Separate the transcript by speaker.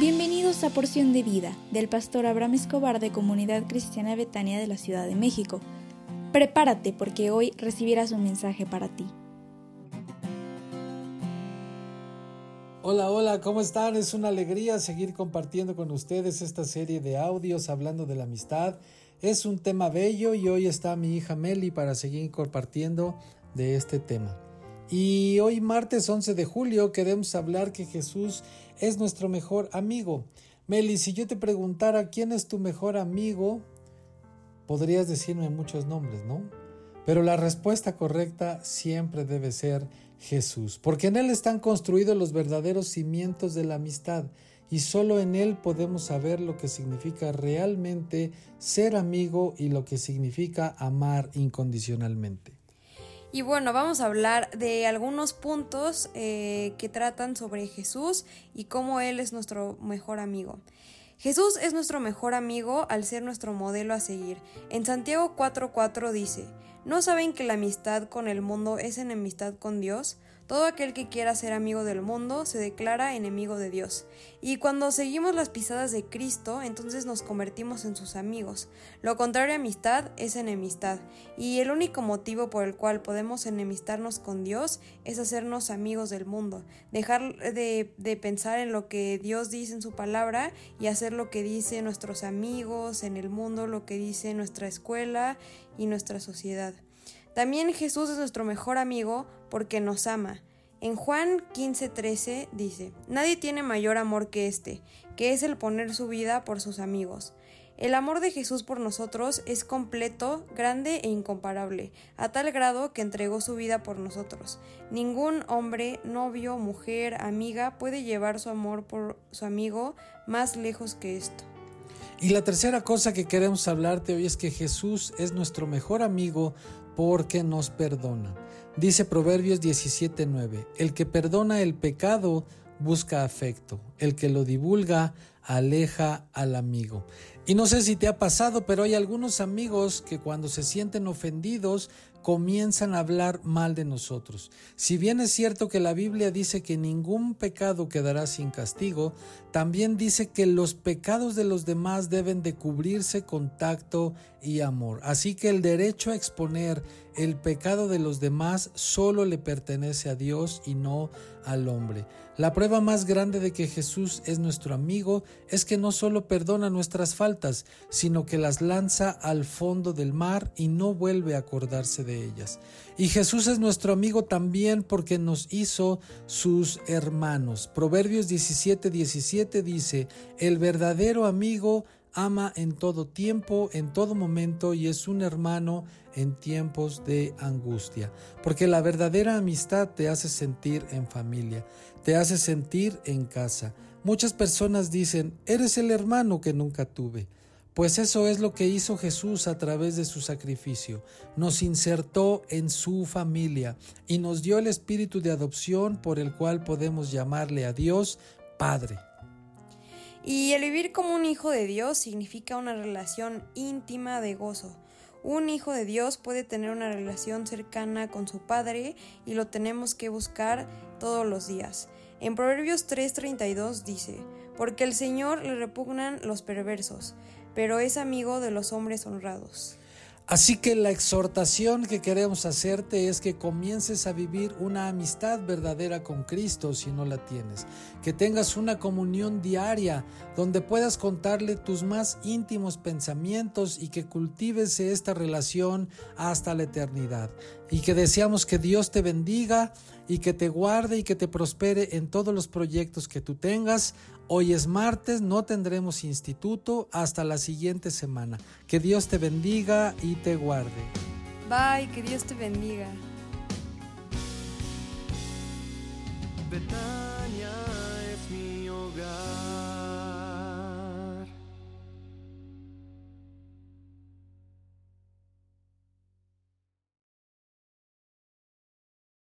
Speaker 1: Bienvenidos a Porción de Vida del pastor Abraham Escobar de Comunidad Cristiana Betania de la Ciudad de México. Prepárate porque hoy recibirás un mensaje para ti.
Speaker 2: Hola, hola, ¿cómo están? Es una alegría seguir compartiendo con ustedes esta serie de audios hablando de la amistad. Es un tema bello y hoy está mi hija Meli para seguir compartiendo de este tema. Y hoy martes 11 de julio queremos hablar que Jesús es nuestro mejor amigo. Meli, si yo te preguntara quién es tu mejor amigo, podrías decirme muchos nombres, ¿no? Pero la respuesta correcta siempre debe ser Jesús, porque en Él están construidos los verdaderos cimientos de la amistad y solo en Él podemos saber lo que significa realmente ser amigo y lo que significa amar incondicionalmente.
Speaker 3: Y bueno, vamos a hablar de algunos puntos eh, que tratan sobre Jesús y cómo Él es nuestro mejor amigo. Jesús es nuestro mejor amigo al ser nuestro modelo a seguir. En Santiago 4:4 dice, ¿no saben que la amistad con el mundo es enemistad con Dios? Todo aquel que quiera ser amigo del mundo se declara enemigo de Dios. Y cuando seguimos las pisadas de Cristo, entonces nos convertimos en sus amigos. Lo contrario a amistad es enemistad. Y el único motivo por el cual podemos enemistarnos con Dios es hacernos amigos del mundo. Dejar de, de pensar en lo que Dios dice en su palabra y hacer lo que dicen nuestros amigos en el mundo, lo que dice nuestra escuela y nuestra sociedad. También Jesús es nuestro mejor amigo porque nos ama. En Juan 15:13 dice, Nadie tiene mayor amor que este, que es el poner su vida por sus amigos. El amor de Jesús por nosotros es completo, grande e incomparable, a tal grado que entregó su vida por nosotros. Ningún hombre, novio, mujer, amiga puede llevar su amor por su amigo más lejos que esto.
Speaker 2: Y la tercera cosa que queremos hablarte hoy es que Jesús es nuestro mejor amigo porque nos perdona. Dice Proverbios 17:9, el que perdona el pecado busca afecto, el que lo divulga aleja al amigo. Y no sé si te ha pasado, pero hay algunos amigos que cuando se sienten ofendidos comienzan a hablar mal de nosotros. Si bien es cierto que la Biblia dice que ningún pecado quedará sin castigo, también dice que los pecados de los demás deben de cubrirse con tacto y amor. Así que el derecho a exponer el pecado de los demás solo le pertenece a Dios y no al hombre. La prueba más grande de que Jesús es nuestro amigo es que no solo perdona nuestras faltas, sino que las lanza al fondo del mar y no vuelve a acordarse de ellas. Y Jesús es nuestro amigo también porque nos hizo sus hermanos. Proverbios 17, 17 dice, el verdadero amigo ama en todo tiempo, en todo momento y es un hermano en tiempos de angustia. Porque la verdadera amistad te hace sentir en familia, te hace sentir en casa. Muchas personas dicen, eres el hermano que nunca tuve. Pues eso es lo que hizo Jesús a través de su sacrificio. Nos insertó en su familia y nos dio el espíritu de adopción por el cual podemos llamarle a Dios Padre.
Speaker 3: Y el vivir como un hijo de Dios significa una relación íntima de gozo. Un hijo de Dios puede tener una relación cercana con su Padre y lo tenemos que buscar todos los días. En Proverbios 3:32 dice, porque el Señor le repugnan los perversos, pero es amigo de los hombres honrados.
Speaker 2: Así que la exhortación que queremos hacerte es que comiences a vivir una amistad verdadera con Cristo si no la tienes, que tengas una comunión diaria donde puedas contarle tus más íntimos pensamientos y que cultives esta relación hasta la eternidad. Y que deseamos que Dios te bendiga y que te guarde y que te prospere en todos los proyectos que tú tengas. Hoy es martes, no tendremos instituto hasta la siguiente semana. Que Dios te bendiga y te guarde.
Speaker 3: Bye, que Dios te bendiga.
Speaker 4: Betania es mi hogar.